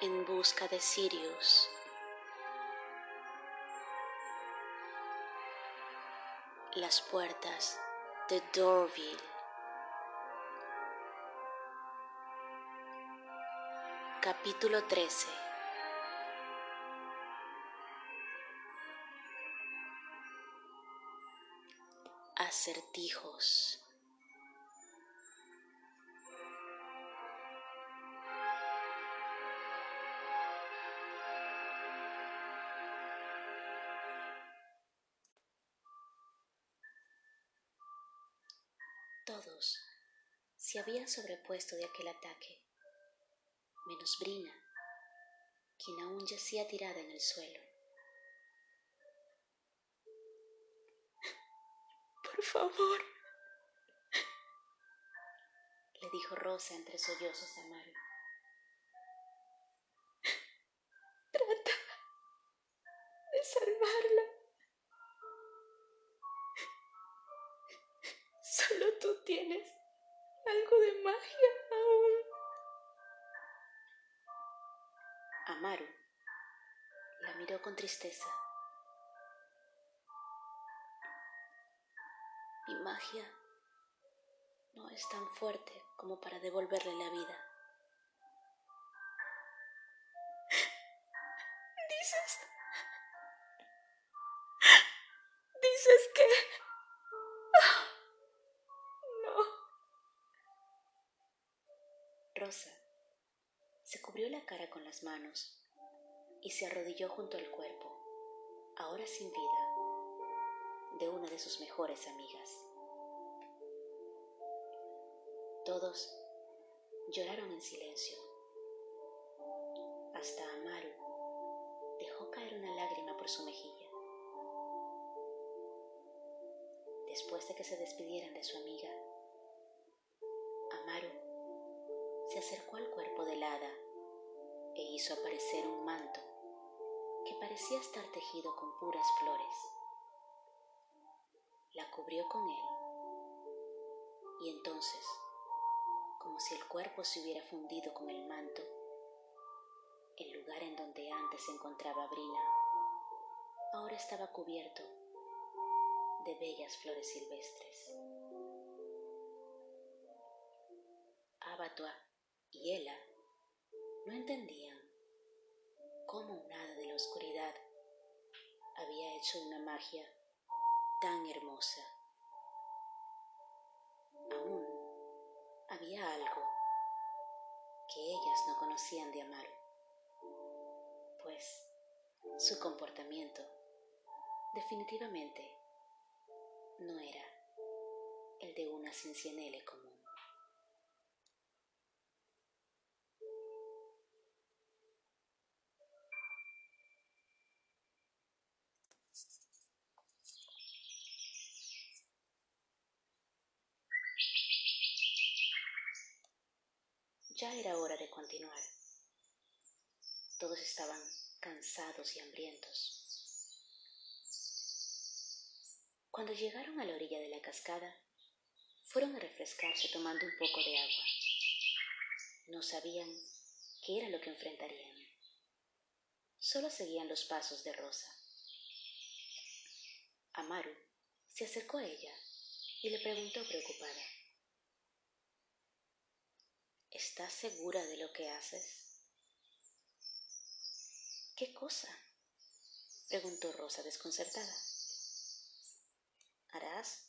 en busca de Sirius. Las puertas de Dorville. Capítulo 13 Acertijos Todos se habían sobrepuesto de aquel ataque, menos Brina, quien aún yacía tirada en el suelo. Por favor, le dijo Rosa entre sollozos a Maru. Trata de salvarla. Solo tú tienes algo de magia aún. Amaru la miró con tristeza. Mi magia no es tan fuerte como para devolverle la vida. Cara con las manos y se arrodilló junto al cuerpo, ahora sin vida, de una de sus mejores amigas. Todos lloraron en silencio. Hasta Amaru dejó caer una lágrima por su mejilla. Después de que se despidieran de su amiga, Amaru se acercó al cuerpo del hada e hizo aparecer un manto que parecía estar tejido con puras flores. La cubrió con él y entonces, como si el cuerpo se hubiera fundido con el manto, el lugar en donde antes se encontraba Brina ahora estaba cubierto de bellas flores silvestres. Abatua y Ella no entendían cómo un hada de la oscuridad había hecho una magia tan hermosa. Aún había algo que ellas no conocían de Amaru, pues su comportamiento definitivamente no era el de una cincianele común. Ya era hora de continuar. Todos estaban cansados y hambrientos. Cuando llegaron a la orilla de la cascada, fueron a refrescarse tomando un poco de agua. No sabían qué era lo que enfrentarían. Solo seguían los pasos de Rosa. Amaru se acercó a ella y le preguntó preocupada. ¿Estás segura de lo que haces? ¿Qué cosa? preguntó Rosa desconcertada. ¿Harás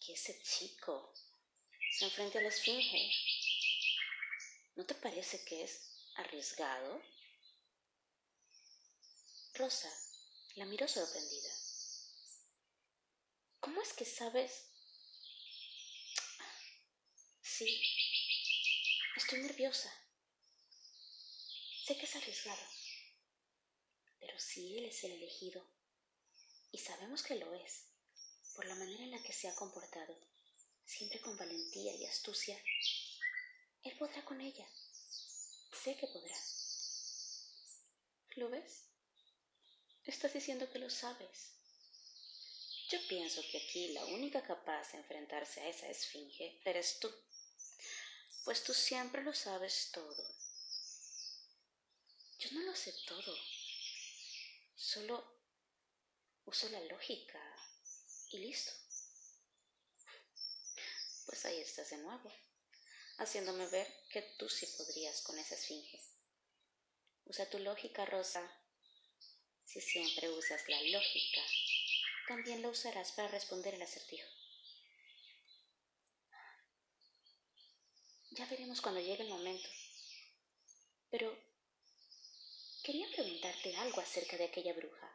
que ese chico se enfrente a la esfinge? ¿No te parece que es arriesgado? Rosa la miró sorprendida. ¿Cómo es que sabes? Sí, estoy nerviosa. Sé que es arriesgado, pero si él es el elegido, y sabemos que lo es, por la manera en la que se ha comportado, siempre con valentía y astucia, él podrá con ella. Sé que podrá. ¿Lo ves? Estás diciendo que lo sabes. Yo pienso que aquí la única capaz de enfrentarse a esa esfinge eres tú, pues tú siempre lo sabes todo. Yo no lo sé todo. Solo uso la lógica y listo. Pues ahí estás de nuevo, haciéndome ver que tú sí podrías con esa esfinge. Usa tu lógica, Rosa. Si siempre usas la lógica, también lo usarás para responder el acertijo. Ya veremos cuando llegue el momento. Pero quería preguntarte algo acerca de aquella bruja.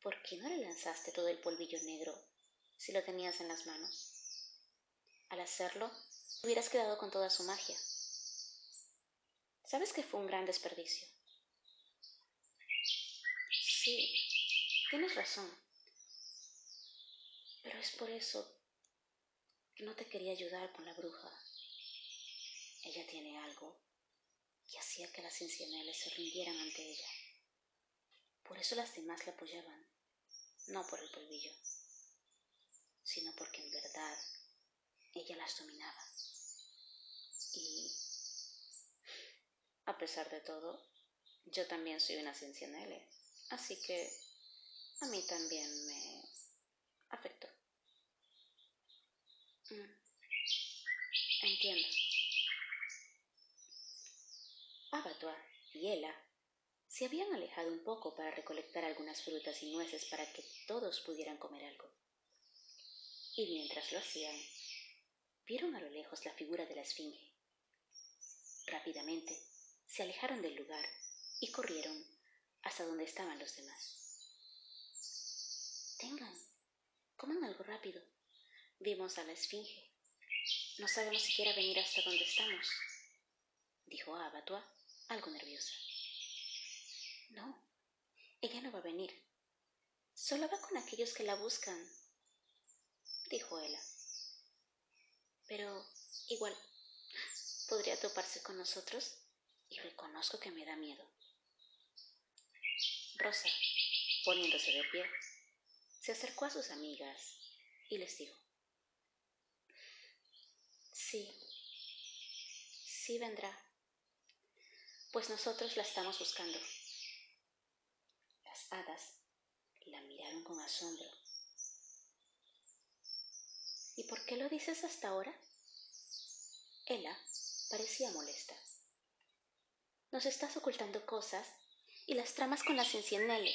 ¿Por qué no le lanzaste todo el polvillo negro si lo tenías en las manos? Al hacerlo, hubieras quedado con toda su magia. ¿Sabes que fue un gran desperdicio? Sí, tienes razón. Pero es por eso que no te quería ayudar con la bruja. Ella tiene algo que hacía que las encianales se rindieran ante ella. Por eso las demás la apoyaban, no por el polvillo, sino porque en verdad ella las dominaba. Y, a pesar de todo, yo también soy una Cincianele, así que a mí también me afectó. Mm. Entiendo. Abatua y Ella se habían alejado un poco para recolectar algunas frutas y nueces para que todos pudieran comer algo. Y mientras lo hacían, vieron a lo lejos la figura de la esfinge. Rápidamente se alejaron del lugar y corrieron hasta donde estaban los demás. Tengan, coman algo rápido. Vimos a la esfinge. No sabemos si quiera venir hasta donde estamos, dijo Abatua, algo nerviosa. No, ella no va a venir. Solo va con aquellos que la buscan, dijo ella. Pero igual, podría toparse con nosotros y reconozco que me da miedo. Rosa, poniéndose de pie, se acercó a sus amigas y les dijo, sí, sí vendrá, pues nosotros la estamos buscando. Las hadas la miraron con asombro ¿Y por qué lo dices hasta ahora? Ella parecía molesta. Nos estás ocultando cosas y las tramas con la Cincinnati.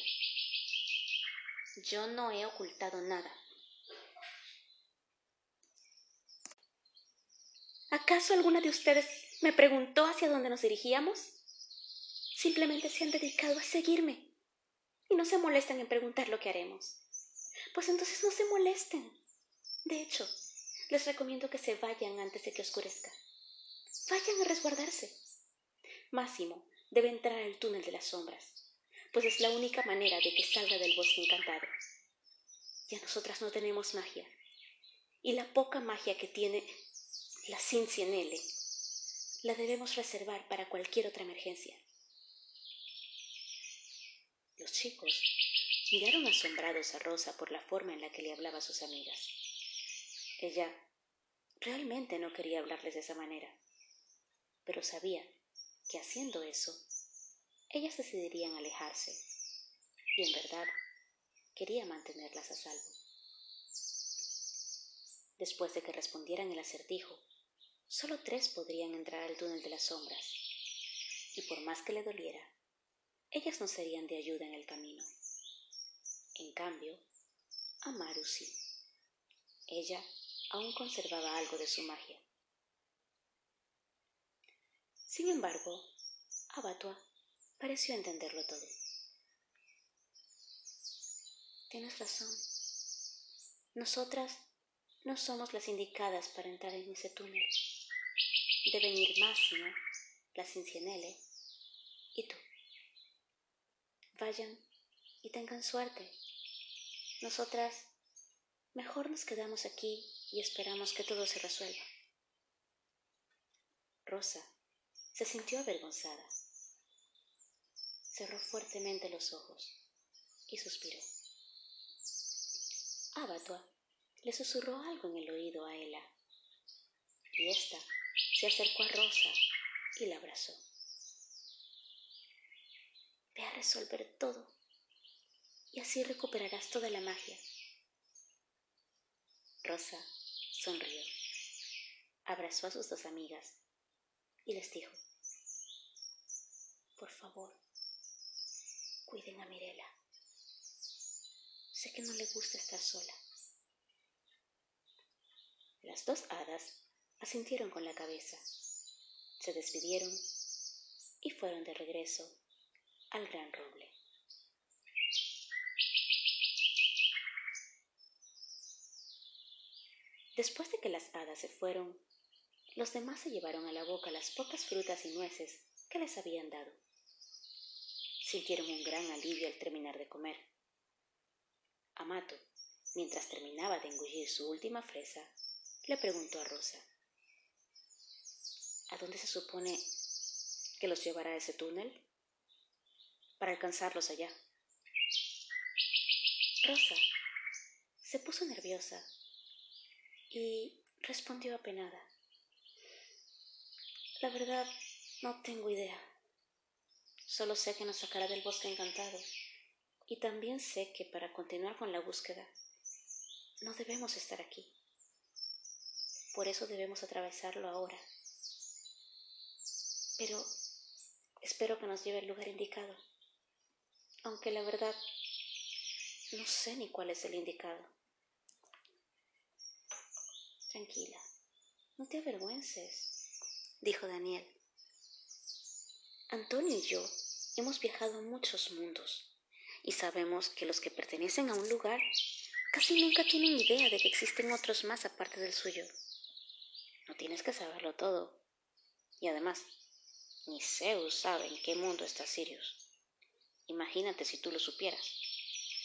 Yo no he ocultado nada. ¿Acaso alguna de ustedes me preguntó hacia dónde nos dirigíamos? Simplemente se han dedicado a seguirme y no se molestan en preguntar lo que haremos. Pues entonces no se molesten. De hecho, les recomiendo que se vayan antes de que oscurezca. Vayan a resguardarse. Máximo debe entrar al túnel de las sombras, pues es la única manera de que salga del bosque encantado. Ya nosotras no tenemos magia, y la poca magia que tiene la Cincinnati la debemos reservar para cualquier otra emergencia. Los chicos miraron asombrados a Rosa por la forma en la que le hablaba a sus amigas. Ella realmente no quería hablarles de esa manera, pero sabía que haciendo eso, ellas decidirían alejarse, y en verdad quería mantenerlas a salvo. Después de que respondieran el acertijo, solo tres podrían entrar al túnel de las sombras, y por más que le doliera, ellas no serían de ayuda en el camino. En cambio, Amaru sí. Ella aún conservaba algo de su magia. Sin embargo, Abatua pareció entenderlo todo. Tienes razón. Nosotras no somos las indicadas para entrar en ese túnel. Deben ir Máximo, la Cincinnele y tú. Vayan y tengan suerte. Nosotras mejor nos quedamos aquí y esperamos que todo se resuelva. Rosa se sintió avergonzada. Cerró fuertemente los ojos y suspiró. Abatua le susurró algo en el oído a Ella, y ésta se acercó a Rosa y la abrazó. Ve a resolver todo y así recuperarás toda la magia. Rosa sonrió, abrazó a sus dos amigas y les dijo, por favor, cuiden a Mirela. Sé que no le gusta estar sola. Las dos hadas asintieron con la cabeza, se despidieron y fueron de regreso al gran roble. Después de que las hadas se fueron, los demás se llevaron a la boca las pocas frutas y nueces que les habían dado. Sintieron un gran alivio al terminar de comer. Amato, mientras terminaba de engullir su última fresa, le preguntó a Rosa, ¿A dónde se supone que los llevará ese túnel? Para alcanzarlos allá. Rosa se puso nerviosa y respondió apenada. La verdad, no tengo idea. Solo sé que nos sacará del bosque encantado. Y también sé que para continuar con la búsqueda no debemos estar aquí. Por eso debemos atravesarlo ahora. Pero espero que nos lleve al lugar indicado. Aunque la verdad no sé ni cuál es el indicado. Tranquila, no te avergüences, dijo Daniel. Antonio y yo hemos viajado a muchos mundos y sabemos que los que pertenecen a un lugar casi nunca tienen idea de que existen otros más aparte del suyo. No tienes que saberlo todo. Y además, ni Zeus sabe en qué mundo está Sirius. Imagínate si tú lo supieras.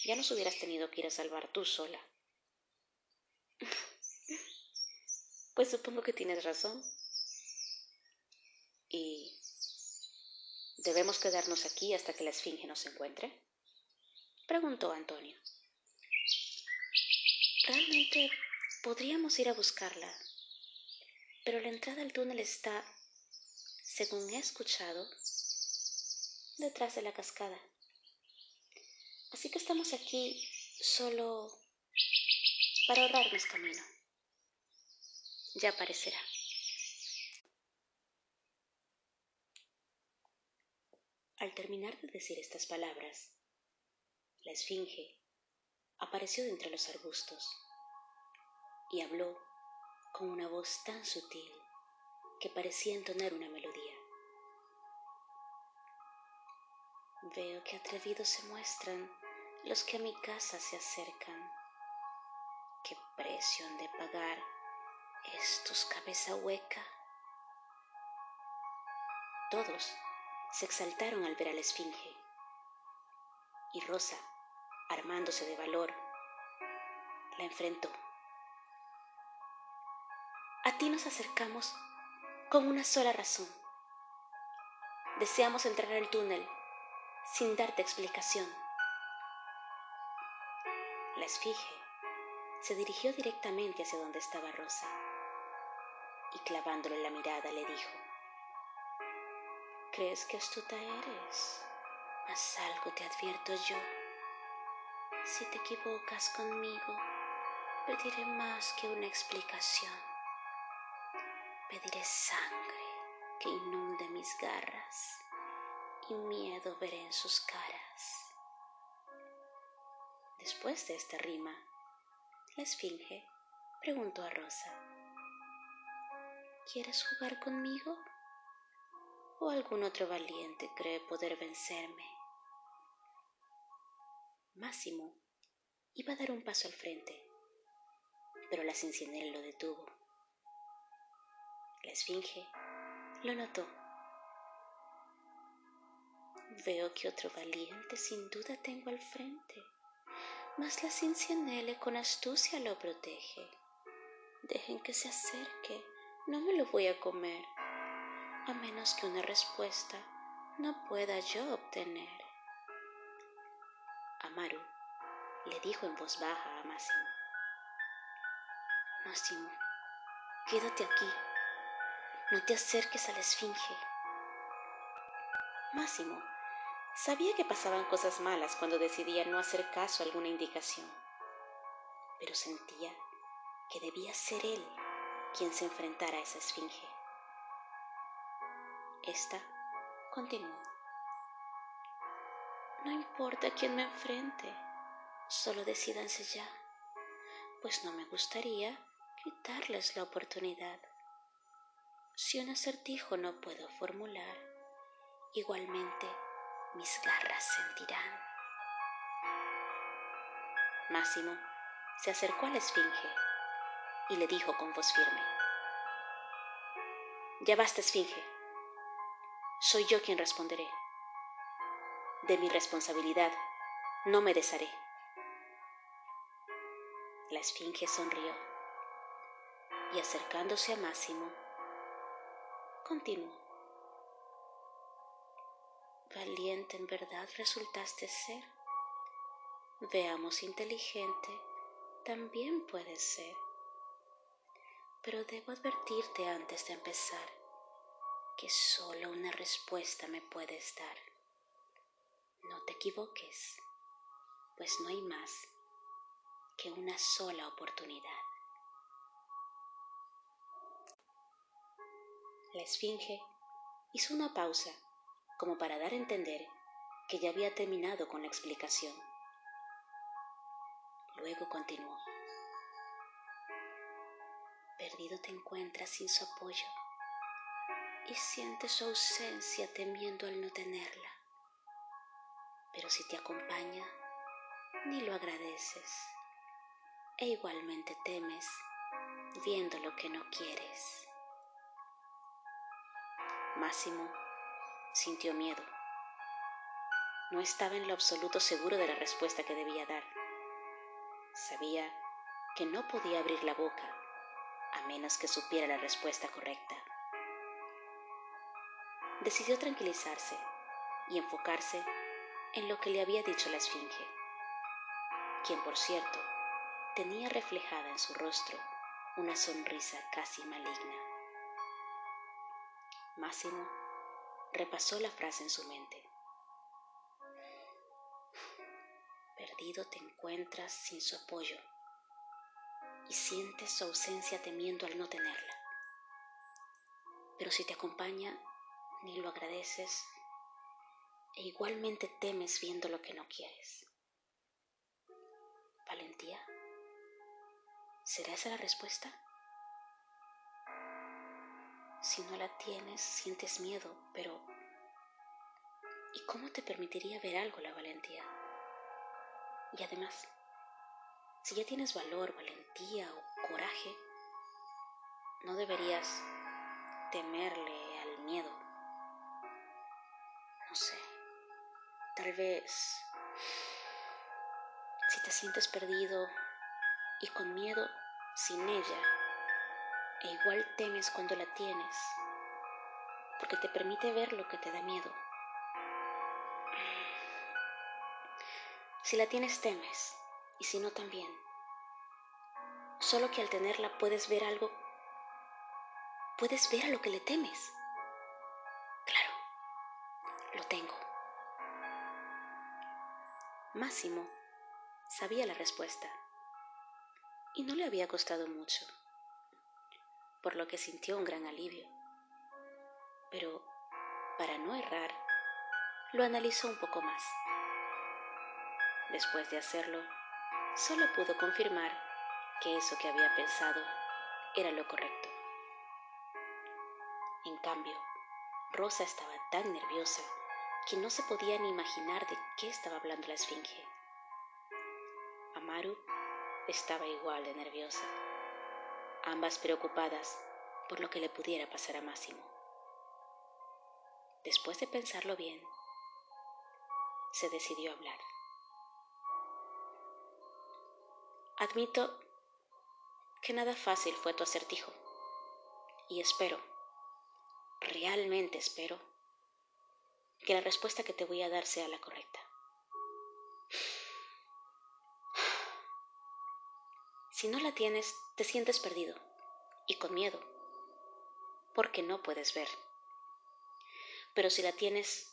Ya nos hubieras tenido que ir a salvar tú sola. pues supongo que tienes razón. ¿Y ¿Debemos quedarnos aquí hasta que la esfinge nos encuentre? preguntó Antonio. Realmente podríamos ir a buscarla, pero la entrada al túnel está, según he escuchado, detrás de la cascada. Así que estamos aquí solo para ahorrarnos camino. Ya aparecerá. Al terminar de decir estas palabras, la esfinge apareció de entre los arbustos y habló con una voz tan sutil que parecía entonar una melodía. Veo que atrevidos se muestran los que a mi casa se acercan. ¿Qué precio han de pagar estos cabeza hueca? Todos se exaltaron al ver a la esfinge. Y Rosa, armándose de valor, la enfrentó. A ti nos acercamos con una sola razón. Deseamos entrar al túnel sin darte explicación. La esfinge se dirigió directamente hacia donde estaba Rosa y clavándole la mirada le dijo, Crees que astuta eres, mas algo te advierto yo. Si te equivocas conmigo, pediré más que una explicación. Pediré sangre que inunde mis garras y miedo veré en sus caras. Después de esta rima, la esfinge preguntó a Rosa, ¿Quieres jugar conmigo? o algún otro valiente cree poder vencerme. Máximo iba a dar un paso al frente, pero la Cincinnati lo detuvo. La esfinge lo notó. Veo que otro valiente sin duda tengo al frente, mas la Cincinnele con astucia lo protege. Dejen que se acerque, no me lo voy a comer a menos que una respuesta no pueda yo obtener. Amaru le dijo en voz baja a Máximo. Máximo, quédate aquí, no te acerques a la esfinge. Máximo Sabía que pasaban cosas malas cuando decidía no hacer caso a alguna indicación, pero sentía que debía ser él quien se enfrentara a esa esfinge. Esta continuó. No importa quién me enfrente, solo decidanse ya, pues no me gustaría quitarles la oportunidad. Si un acertijo no puedo formular, igualmente mis garras sentirán. Máximo se acercó a la esfinge y le dijo con voz firme, Ya basta, esfinge, soy yo quien responderé. De mi responsabilidad no me desharé. La esfinge sonrió y acercándose a Máximo, continuó. Valiente en verdad resultaste ser. Veamos inteligente, también puedes ser. Pero debo advertirte antes de empezar que solo una respuesta me puedes dar. No te equivoques, pues no hay más que una sola oportunidad. La esfinge hizo una pausa como para dar a entender que ya había terminado con la explicación. Luego continuó. Perdido te encuentras sin su apoyo y sientes su ausencia temiendo al no tenerla. Pero si te acompaña, ni lo agradeces e igualmente temes viendo lo que no quieres. Máximo sintió miedo. No estaba en lo absoluto seguro de la respuesta que debía dar. Sabía que no podía abrir la boca a menos que supiera la respuesta correcta. Decidió tranquilizarse y enfocarse en lo que le había dicho la esfinge, quien por cierto tenía reflejada en su rostro una sonrisa casi maligna. Máximo repasó la frase en su mente. Perdido te encuentras sin su apoyo y sientes su ausencia temiendo al no tenerla. Pero si te acompaña, ni lo agradeces e igualmente temes viendo lo que no quieres. ¿Valentía? ¿Será esa la respuesta? Si no la tienes, sientes miedo, pero ¿y cómo te permitiría ver algo la valentía? Y además, si ya tienes valor, valentía o coraje, no deberías temerle al miedo. No sé, tal vez si te sientes perdido y con miedo sin ella, e igual temes cuando la tienes, porque te permite ver lo que te da miedo. Si la tienes temes, y si no también. Solo que al tenerla puedes ver algo, puedes ver a lo que le temes. Claro, lo tengo. Máximo sabía la respuesta y no le había costado mucho por lo que sintió un gran alivio. Pero, para no errar, lo analizó un poco más. Después de hacerlo, solo pudo confirmar que eso que había pensado era lo correcto. En cambio, Rosa estaba tan nerviosa que no se podía ni imaginar de qué estaba hablando la esfinge. Amaru estaba igual de nerviosa ambas preocupadas por lo que le pudiera pasar a Máximo. Después de pensarlo bien, se decidió hablar. Admito que nada fácil fue tu acertijo y espero, realmente espero, que la respuesta que te voy a dar sea la correcta. Si no la tienes, te sientes perdido y con miedo, porque no puedes ver. Pero si la tienes,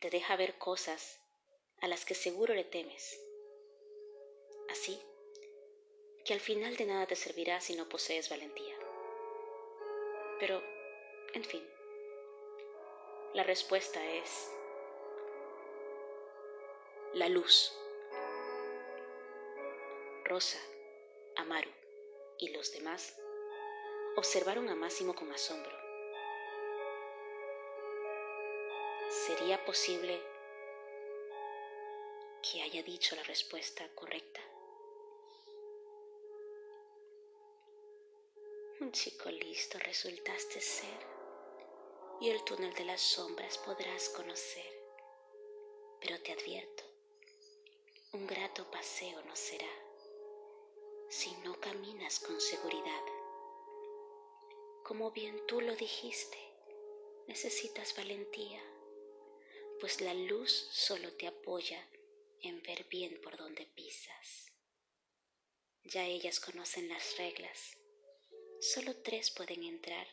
te deja ver cosas a las que seguro le temes. Así que al final de nada te servirá si no posees valentía. Pero, en fin, la respuesta es la luz. Rosa, Amaru y los demás observaron a Máximo con asombro. ¿Sería posible que haya dicho la respuesta correcta? Un chico listo resultaste ser y el túnel de las sombras podrás conocer. Pero te advierto, un grato paseo no será si no caminas con seguridad. Como bien tú lo dijiste, necesitas valentía, pues la luz solo te apoya en ver bien por donde pisas. Ya ellas conocen las reglas, solo tres pueden entrar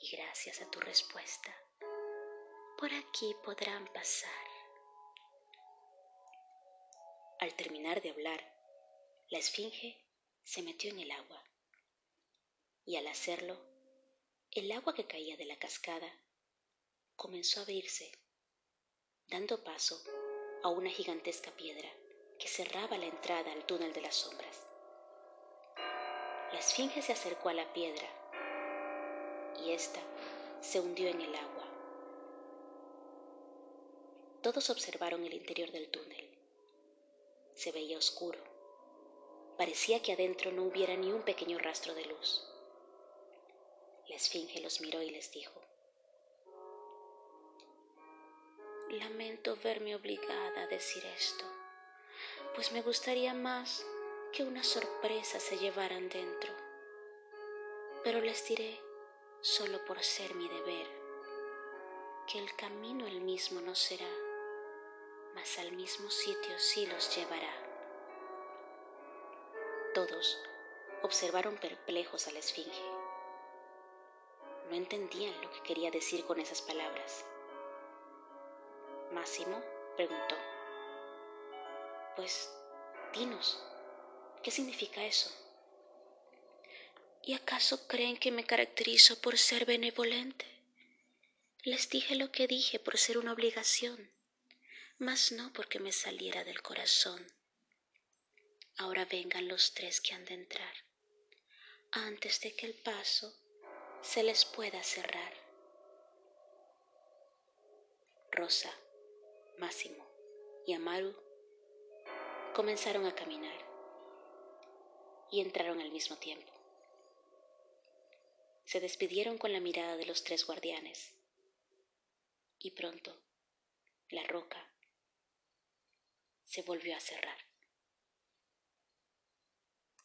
y gracias a tu respuesta, por aquí podrán pasar. Al terminar de hablar, la esfinge se metió en el agua y al hacerlo, el agua que caía de la cascada comenzó a abrirse, dando paso a una gigantesca piedra que cerraba la entrada al túnel de las sombras. La esfinge se acercó a la piedra y ésta se hundió en el agua. Todos observaron el interior del túnel. Se veía oscuro. Parecía que adentro no hubiera ni un pequeño rastro de luz. La esfinge los miró y les dijo, Lamento verme obligada a decir esto, pues me gustaría más que una sorpresa se llevaran dentro. Pero les diré, solo por ser mi deber, que el camino el mismo no será, mas al mismo sitio sí los llevará. Todos observaron perplejos a la esfinge. No entendían lo que quería decir con esas palabras. Máximo preguntó, Pues, dinos, ¿qué significa eso? ¿Y acaso creen que me caracterizo por ser benevolente? Les dije lo que dije por ser una obligación, mas no porque me saliera del corazón. Ahora vengan los tres que han de entrar, antes de que el paso se les pueda cerrar. Rosa, Máximo y Amaru comenzaron a caminar y entraron al mismo tiempo. Se despidieron con la mirada de los tres guardianes y pronto la roca se volvió a cerrar.